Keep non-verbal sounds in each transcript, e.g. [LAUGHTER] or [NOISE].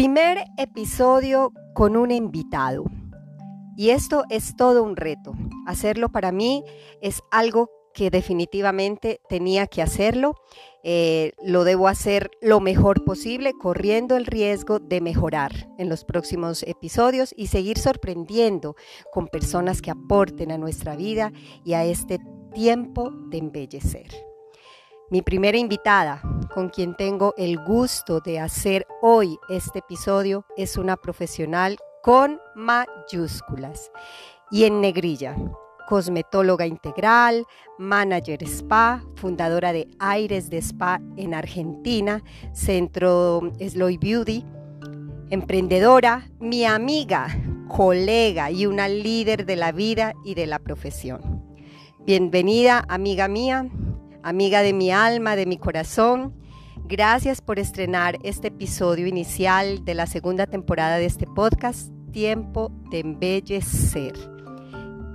Primer episodio con un invitado. Y esto es todo un reto. Hacerlo para mí es algo que definitivamente tenía que hacerlo. Eh, lo debo hacer lo mejor posible, corriendo el riesgo de mejorar en los próximos episodios y seguir sorprendiendo con personas que aporten a nuestra vida y a este tiempo de embellecer. Mi primera invitada, con quien tengo el gusto de hacer hoy este episodio, es una profesional con mayúsculas y en negrilla. Cosmetóloga integral, manager spa, fundadora de Aires de Spa en Argentina, Centro Sloy Beauty, emprendedora, mi amiga, colega y una líder de la vida y de la profesión. Bienvenida, amiga mía, amiga de mi alma, de mi corazón. Gracias por estrenar este episodio inicial de la segunda temporada de este podcast, Tiempo de Embellecer.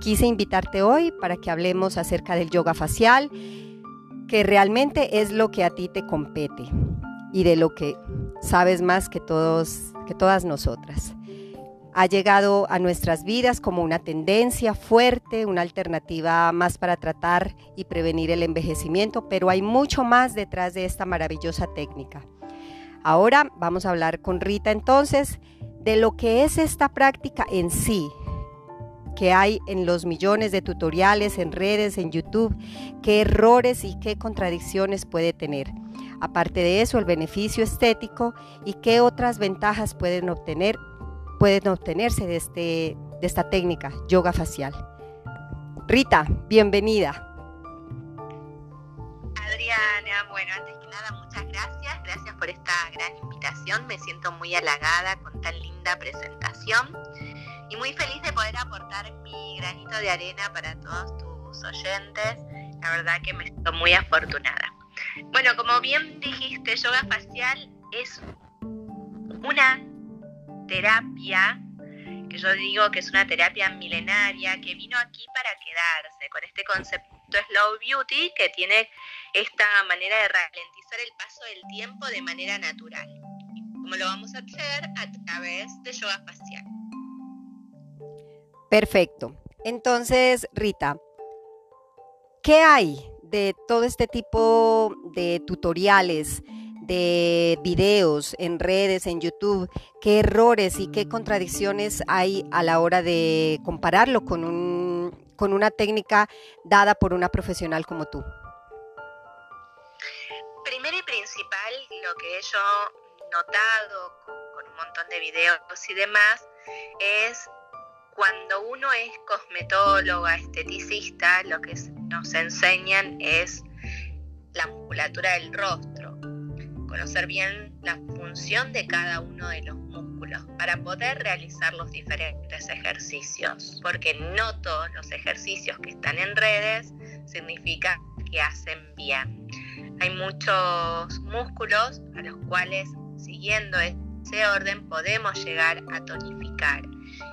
Quise invitarte hoy para que hablemos acerca del yoga facial, que realmente es lo que a ti te compete y de lo que sabes más que todos que todas nosotras ha llegado a nuestras vidas como una tendencia fuerte, una alternativa más para tratar y prevenir el envejecimiento, pero hay mucho más detrás de esta maravillosa técnica. Ahora vamos a hablar con Rita entonces de lo que es esta práctica en sí, que hay en los millones de tutoriales en redes, en YouTube, qué errores y qué contradicciones puede tener. Aparte de eso, el beneficio estético y qué otras ventajas pueden obtener pueden obtenerse de, este, de esta técnica, yoga facial. Rita, bienvenida. Adriana, bueno, antes que nada, muchas gracias. Gracias por esta gran invitación. Me siento muy halagada con tan linda presentación y muy feliz de poder aportar mi granito de arena para todos tus oyentes. La verdad que me siento muy afortunada. Bueno, como bien dijiste, yoga facial es una terapia, que yo digo que es una terapia milenaria, que vino aquí para quedarse, con este concepto Slow Beauty, que tiene esta manera de ralentizar el paso del tiempo de manera natural. Como lo vamos a hacer a través de yoga facial. Perfecto. Entonces, Rita, ¿qué hay de todo este tipo de tutoriales? De videos en redes, en YouTube, qué errores y qué contradicciones hay a la hora de compararlo con, un, con una técnica dada por una profesional como tú. Primero y principal, lo que yo notado con un montón de videos y demás, es cuando uno es cosmetóloga, esteticista, lo que nos enseñan es la musculatura del rostro conocer bien la función de cada uno de los músculos para poder realizar los diferentes ejercicios, porque no todos los ejercicios que están en redes significa que hacen bien. Hay muchos músculos a los cuales siguiendo ese orden podemos llegar a tonificar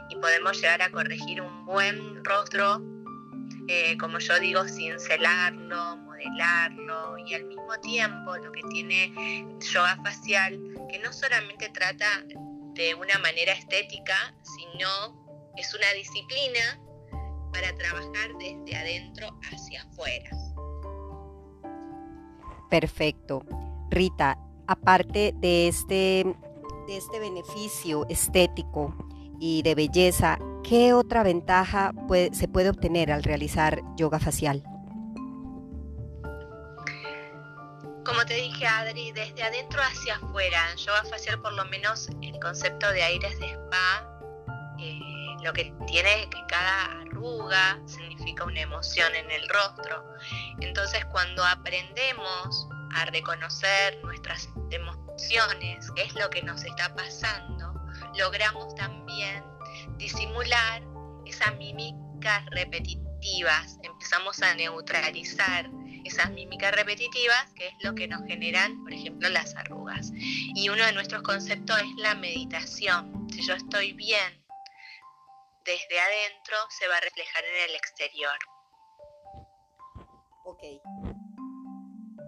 y podemos llegar a corregir un buen rostro, eh, como yo digo, cincelarlo, y al mismo tiempo lo que tiene yoga facial, que no solamente trata de una manera estética, sino es una disciplina para trabajar desde adentro hacia afuera. Perfecto. Rita, aparte de este, de este beneficio estético y de belleza, ¿qué otra ventaja se puede obtener al realizar yoga facial? Como te dije, Adri, desde adentro hacia afuera, yoga facial por lo menos el concepto de aires de spa, eh, lo que tiene es que cada arruga significa una emoción en el rostro. Entonces cuando aprendemos a reconocer nuestras emociones, qué es lo que nos está pasando, logramos también disimular esas mímicas repetitivas, empezamos a neutralizar esas mímicas repetitivas, que es lo que nos generan, por ejemplo, las arrugas. Y uno de nuestros conceptos es la meditación. Si yo estoy bien desde adentro, se va a reflejar en el exterior. Ok.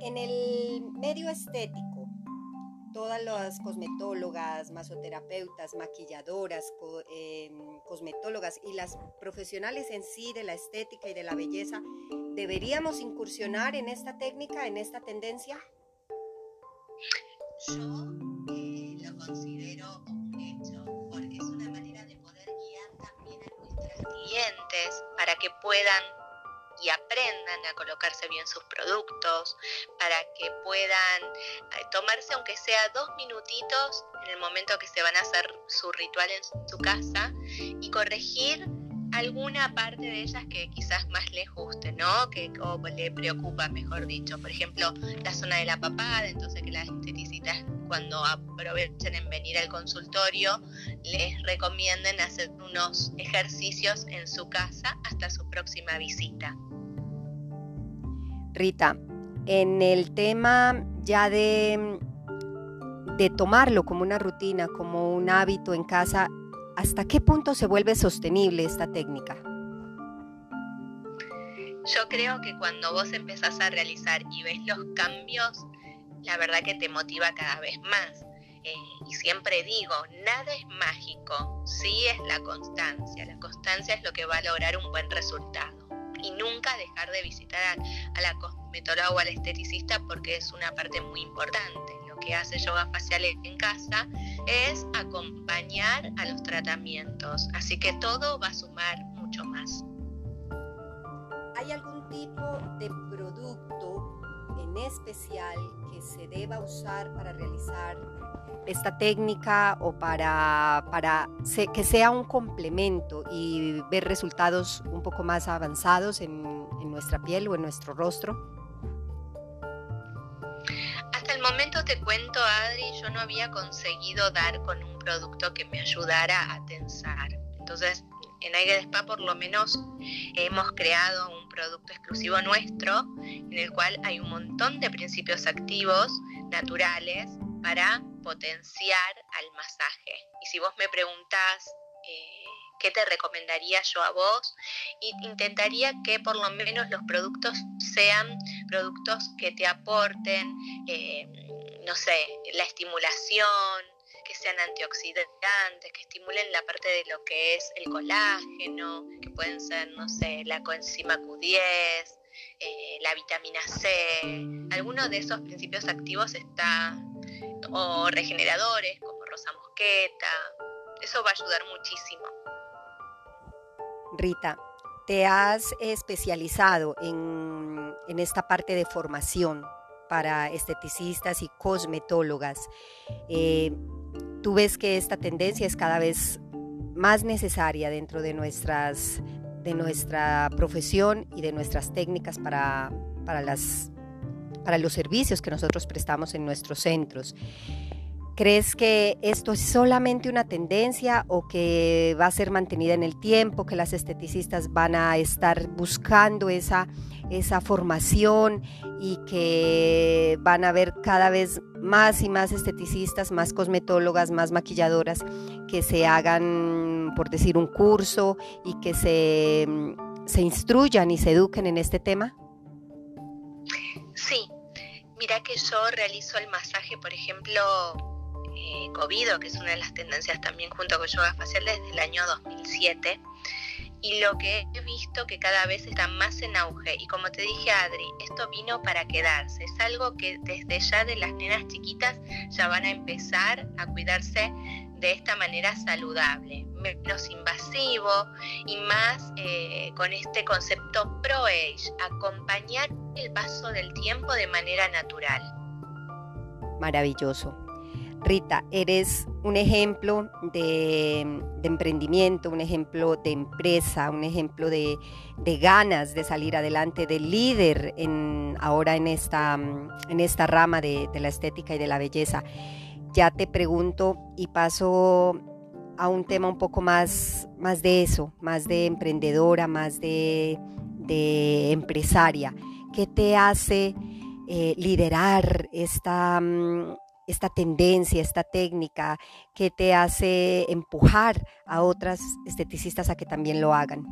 En el medio estético, todas las cosmetólogas, masoterapeutas, maquilladoras, em, cosmetólogas y las profesionales en sí de la estética y de la belleza, ¿deberíamos incursionar en esta técnica, en esta tendencia? Yo eh, lo considero un hecho, porque es una manera de poder guiar también a nuestras clientes para que puedan y aprendan a colocarse bien sus productos, para que puedan eh, tomarse aunque sea dos minutitos en el momento que se van a hacer su ritual en su casa y corregir alguna parte de ellas que quizás más les guste, ¿no? Que le preocupa, mejor dicho. Por ejemplo, la zona de la papada, entonces que esteticitas cuando aprovechen en venir al consultorio les recomienden hacer unos ejercicios en su casa hasta su próxima visita. Rita, en el tema ya de, de tomarlo como una rutina, como un hábito en casa, ¿hasta qué punto se vuelve sostenible esta técnica? Yo creo que cuando vos empezás a realizar y ves los cambios, la verdad que te motiva cada vez más. Eh, y siempre digo, nada es mágico, sí es la constancia. La constancia es lo que va a lograr un buen resultado y nunca dejar de visitar a, la cosmetóloga o al esteticista porque es una parte muy importante. Lo que hace yoga facial en casa es acompañar a los tratamientos, así que todo va a sumar mucho más. ¿Hay algún tipo de producto en especial que se deba usar para realizar esta técnica o para, para que sea un complemento y ver resultados un poco más avanzados en, en nuestra piel o en nuestro rostro? Hasta el momento te cuento, Adri, yo no había conseguido dar con un producto que me ayudara a tensar. Entonces, en Aire de Spa por lo menos hemos creado un producto exclusivo nuestro en el cual hay un montón de principios activos naturales para potenciar al masaje. Y si vos me preguntás eh, qué te recomendaría yo a vos, intentaría que por lo menos los productos sean productos que te aporten, eh, no sé, la estimulación, que sean antioxidantes, que estimulen la parte de lo que es el colágeno, que pueden ser, no sé, la coenzima Q10, eh, la vitamina C. Algunos de esos principios activos están o regeneradores como rosa mosqueta. Eso va a ayudar muchísimo. Rita, te has especializado en, esta parte de formación para esteticistas y cosmetólogas. Eh, Tú ves que esta tendencia es cada vez más necesaria dentro de, nuestras, de nuestra profesión y de nuestras técnicas para, para las para los servicios que nosotros prestamos en nuestros centros. ¿Crees que esto es solamente una tendencia o que va a ser mantenida en el tiempo, que las esteticistas van a estar buscando esa, esa formación y que van a haber cada vez más y más esteticistas, más cosmetólogas, más maquilladoras que se hagan, por decir, un curso y que se, se instruyan y se eduquen en este tema? Sí, Mira que yo realizo el masaje, por ejemplo, eh, que es una de las tendencias también junto con yoga facial desde el año 2007. Y lo que he visto que cada vez está más en auge. Y como te dije, Adri, esto vino para quedarse. Es algo que desde ya de las nenas chiquitas ya van a empezar a cuidarse de esta manera saludable, menos invasivo y más eh, con este concepto pro-age, acompañar el paso del tiempo de manera natural. Maravilloso. Rita, eres un ejemplo de, emprendimiento, un ejemplo de empresa, un ejemplo de, ganas de salir adelante, de líder ahora en esta, en esta rama de, la estética y de la belleza. Ya te pregunto y paso a un tema un poco más, más de eso, más de emprendedora, más de, empresaria. ¿Qué te hace eh, liderar esta, mm, esta tendencia, esta técnica que te hace empujar a otras esteticistas a que también lo hagan?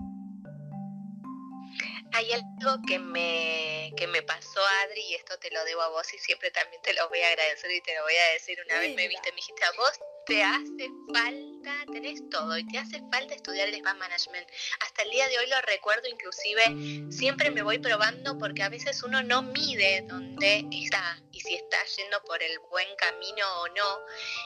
Hay algo que me, que me pasó, Adri, y esto te lo debo a vos y siempre también te lo voy a agradecer y te lo voy a decir. Una vez me viste, me dijiste, a vos te hace falta, tenés todo y te hace falta estudiar el spa management. Hasta el día de hoy lo recuerdo, inclusive siempre me voy probando porque a veces uno no mide dónde está y si está yendo por el buen camino o no.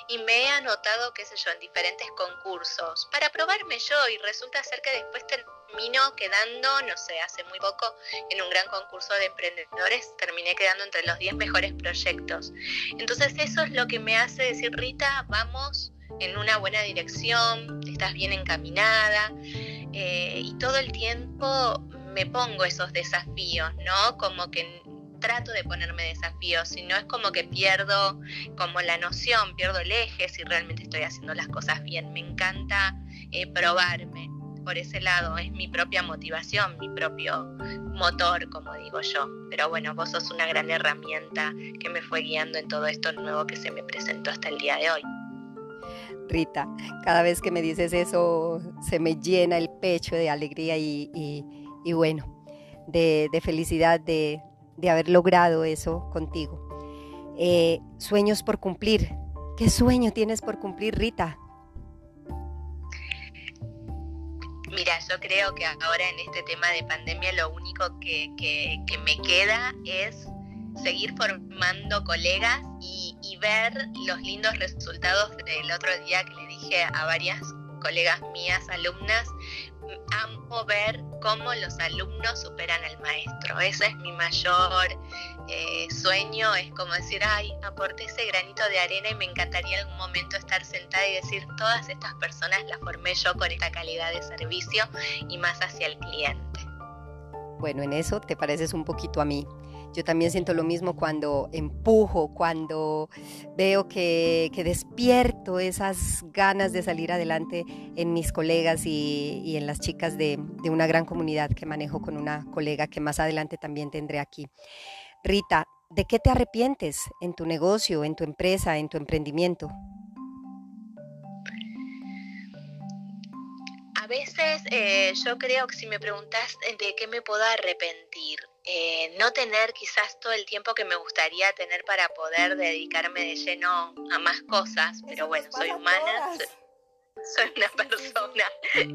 Y me he anotado, qué sé yo, en diferentes concursos para probarme yo y resulta ser que después termino quedando, no sé, hace muy poco en un gran concurso de emprendedores terminé quedando entre los 10 mejores proyectos. Entonces eso es lo que me hace decir, Rita, vamos en una buena dirección, estás bien encaminada eh, y todo el tiempo me pongo esos desafíos, ¿no? Como que trato de ponerme desafíos, si no es como que pierdo como la noción, pierdo el eje si realmente estoy haciendo las cosas bien. Me encanta eh, probarme por ese lado, es mi propia motivación, mi propio motor, como digo yo. Pero bueno, vos sos una gran herramienta que me fue guiando en todo esto nuevo que se me presentó hasta el día de hoy. Rita, cada vez que me dices eso se me llena el pecho de alegría y, bueno, de, felicidad de, haber logrado eso contigo. Eh, sueños por cumplir. ¿Qué sueño tienes por cumplir, Rita? Mira, yo creo que ahora en este tema de pandemia lo único que, me queda es seguir formando colegas y, ver los lindos resultados del otro día que le dije a varias colegas mías, alumnas, amo ver cómo los alumnos superan al maestro. Ese es mi mayor eh, sueño, es como decir, ay, aporté ese granito de arena y me encantaría en algún momento estar sentada y decir, todas estas personas las formé yo con esta calidad de servicio y más hacia el cliente. Bueno, en eso te pareces un poquito a mí. Yo también siento lo mismo cuando empujo, cuando veo que, despierto esas ganas de salir adelante en mis colegas y, en las chicas de, de una gran comunidad que manejo con una colega que más adelante también tendré aquí. Rita, ¿de qué te arrepientes en tu negocio, en tu empresa, en tu emprendimiento? A veces eh, yo creo que si me preguntas de qué me puedo arrepentir, eh, no tener quizás todo el tiempo que me gustaría tener para poder dedicarme de lleno a más cosas, pero bueno, soy humana, soy, una [LAUGHS] persona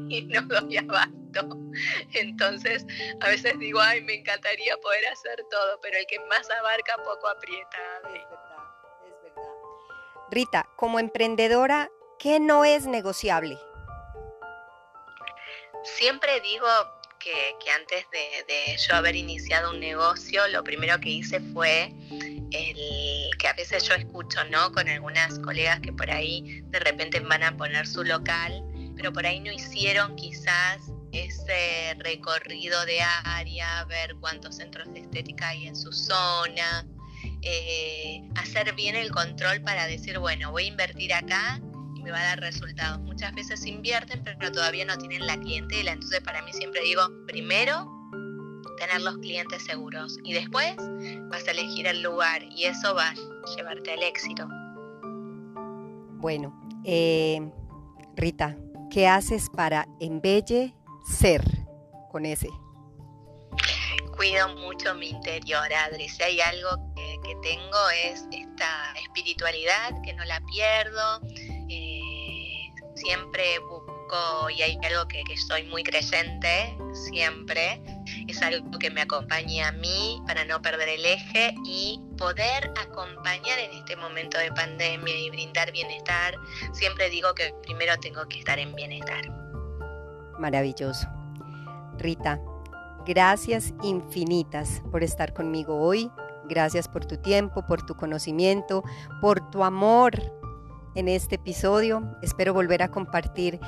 y no doy abasto. Entonces, a veces digo, ay, me encantaría poder hacer todo, pero el que más abarca poco aprieta. Es verdad, es verdad. Rita, como emprendedora, ¿qué no es negociable? Siempre digo que, antes de, yo haber iniciado un negocio, lo primero que hice fue el que a veces yo escucho, ¿no? Con algunas colegas que por ahí de repente van a poner su local, pero por ahí no hicieron quizás ese recorrido de área, ver cuántos centros de estética hay en su zona, eh, hacer bien el control para decir, bueno, voy a invertir acá me va a dar resultados. Muchas veces invierten, pero todavía no tienen la clientela. Entonces, para mí siempre digo, primero, tener los clientes seguros y después vas a elegir el lugar y eso va a llevarte al éxito. Bueno, eh, Rita, ¿qué haces para embellecer con ese? Cuido mucho mi interior, Adri. Si hay algo que, que tengo es esta espiritualidad, que no la pierdo, siempre busco, y hay algo que, que soy muy creyente, siempre, es algo que me acompaña a mí para no perder el eje y poder acompañar en este momento de pandemia y brindar bienestar. Siempre digo que primero tengo que estar en bienestar. Maravilloso. Rita, gracias infinitas por estar conmigo hoy. Gracias por tu tiempo, por tu conocimiento, por tu amor en este episodio. Espero volver a compartir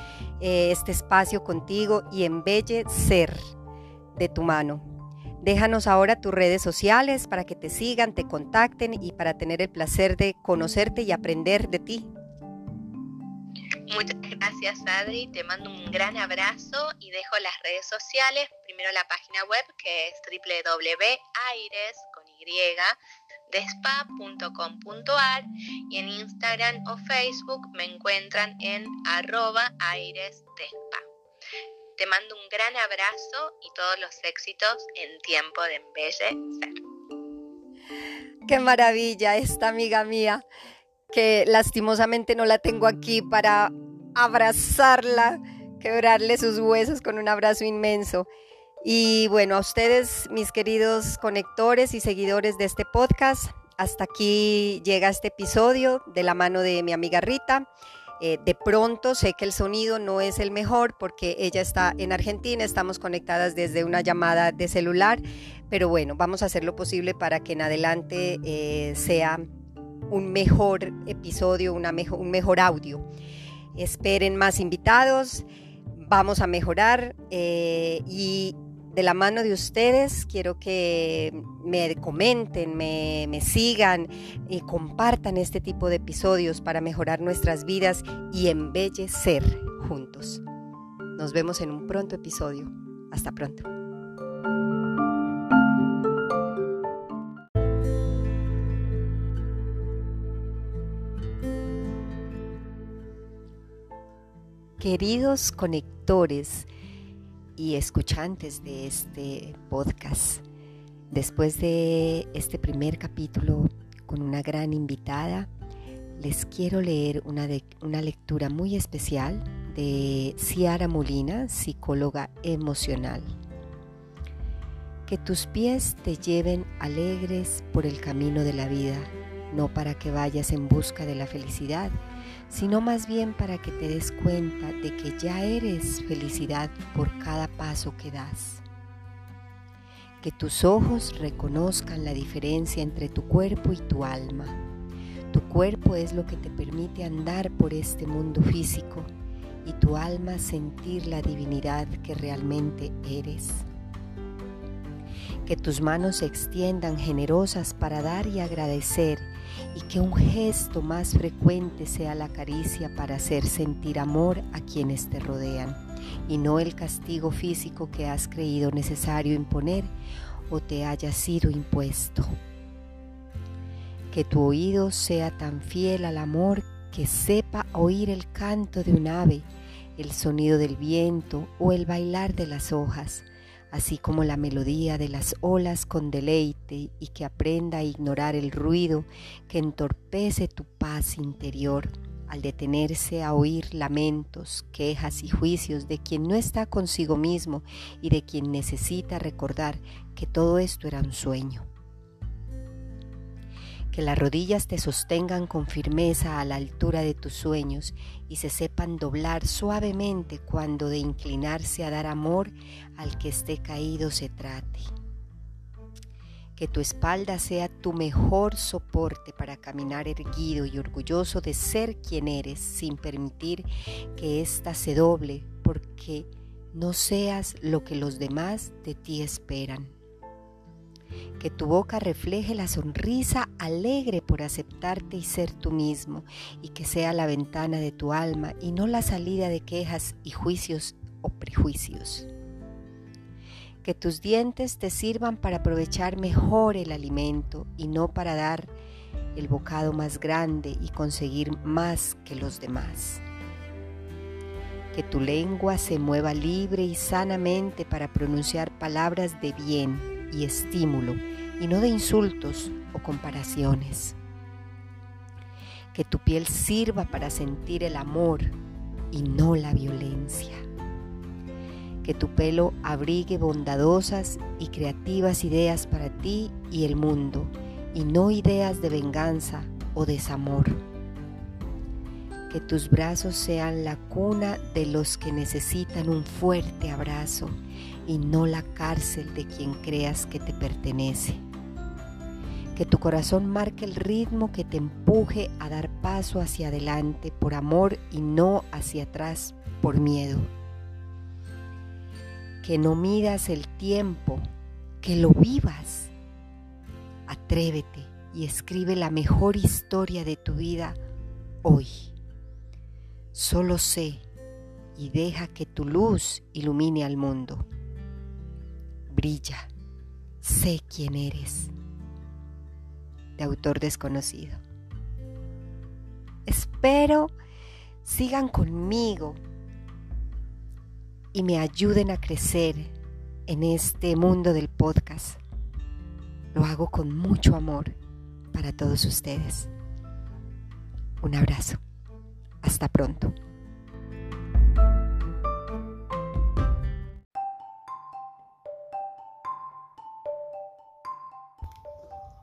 eh, este espacio contigo y embellecer de tu mano. Déjanos ahora tus redes sociales para que te sigan, te contacten y para tener el placer de conocerte y aprender de ti. Muchas gracias Adri, te mando un gran abrazo y dejo las redes sociales, primero la página web que es www.aires con y despa.com.ar y en Instagram o Facebook me encuentran en arroba airesdespa. Te mando un gran abrazo y todos los éxitos en tiempo de embellecer. Qué maravilla esta amiga mía, que lastimosamente no la tengo aquí para abrazarla, quebrarle sus huesos con un abrazo inmenso. Y bueno, a ustedes, mis queridos conectores y seguidores de este podcast, hasta aquí llega este episodio de la mano de mi amiga Rita. Eh, de pronto sé que el sonido no es el mejor porque ella está en Argentina, estamos conectadas desde una llamada de celular, pero bueno, vamos a hacer lo posible para que en adelante eh, sea un mejor episodio, una mejor, un mejor audio. Esperen más invitados, vamos a mejorar eh, y de la mano de ustedes quiero que me comenten, me, sigan y compartan este tipo de episodios para mejorar nuestras vidas y embellecer juntos. Nos vemos en un pronto episodio. Hasta pronto. Queridos conectores, y escuchantes de este podcast. Después de este primer capítulo con una gran invitada, les quiero leer una, una lectura muy especial de Ciara Molina, psicóloga emocional. Que tus pies te lleven alegres por el camino de la vida, no para que vayas en busca de la felicidad, sino más bien para que te des cuenta de que ya eres felicidad por cada paso que das. Que tus ojos reconozcan la diferencia entre tu cuerpo y tu alma. Tu cuerpo es lo que te permite andar por este mundo físico y tu alma sentir la divinidad que realmente eres. Que tus manos se extiendan generosas para dar y agradecer y que un gesto más frecuente sea la caricia para hacer sentir amor a quienes te rodean y no el castigo físico que has creído necesario imponer o te haya sido impuesto. Que tu oído sea tan fiel al amor que sepa oír el canto de un ave, el sonido del viento o el bailar de las hojas, así como la melodía de las olas con deleite y que aprenda a ignorar el ruido que entorpece tu paz interior al detenerse a oír lamentos, quejas y juicios de quien no está consigo mismo y de quien necesita recordar que todo esto era un sueño que las rodillas te sostengan con firmeza a la altura de tus sueños y se sepan doblar suavemente cuando de inclinarse a dar amor al que esté caído se trate. Que tu espalda sea tu mejor soporte para caminar erguido y orgulloso de ser quien eres sin permitir que ésta se doble porque no seas lo que los demás de ti esperan que tu boca refleje la sonrisa alegre por aceptarte y ser tú mismo, y que sea la ventana de tu alma y no la salida de quejas y juicios o prejuicios. Que tus dientes te sirvan para aprovechar mejor el alimento y no para dar el bocado más grande y conseguir más que los demás. Que tu lengua se mueva libre y sanamente para pronunciar palabras de bien y estímulo y no de insultos o comparaciones. Que tu piel sirva para sentir el amor y no la violencia. Que tu pelo abrigue bondadosas y creativas ideas para ti y el mundo y no ideas de venganza o desamor. Que tus brazos sean la cuna de los que necesitan un fuerte abrazo y no la cárcel de quien creas que te pertenece. Que tu corazón marque el ritmo que te empuje a dar paso hacia adelante por amor y no hacia atrás por miedo. Que no midas el tiempo, que lo vivas. Atrévete y escribe la mejor historia de tu vida hoy. Solo sé y deja que tu luz ilumine al mundo. Brilla, sé quién eres de autor desconocido. Espero sigan conmigo y me ayuden a crecer en este mundo del podcast. Lo hago con mucho amor para todos ustedes. Un abrazo. Hasta pronto.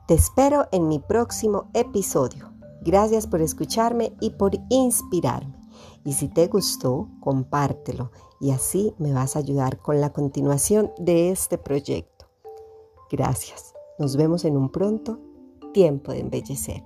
Te espero en mi próximo episodio. Gracias por escucharme y por inspirarme. Y si te gustó, compártelo y así me vas a ayudar con la continuación de este proyecto. Gracias. Nos vemos en un pronto tiempo de embellecer.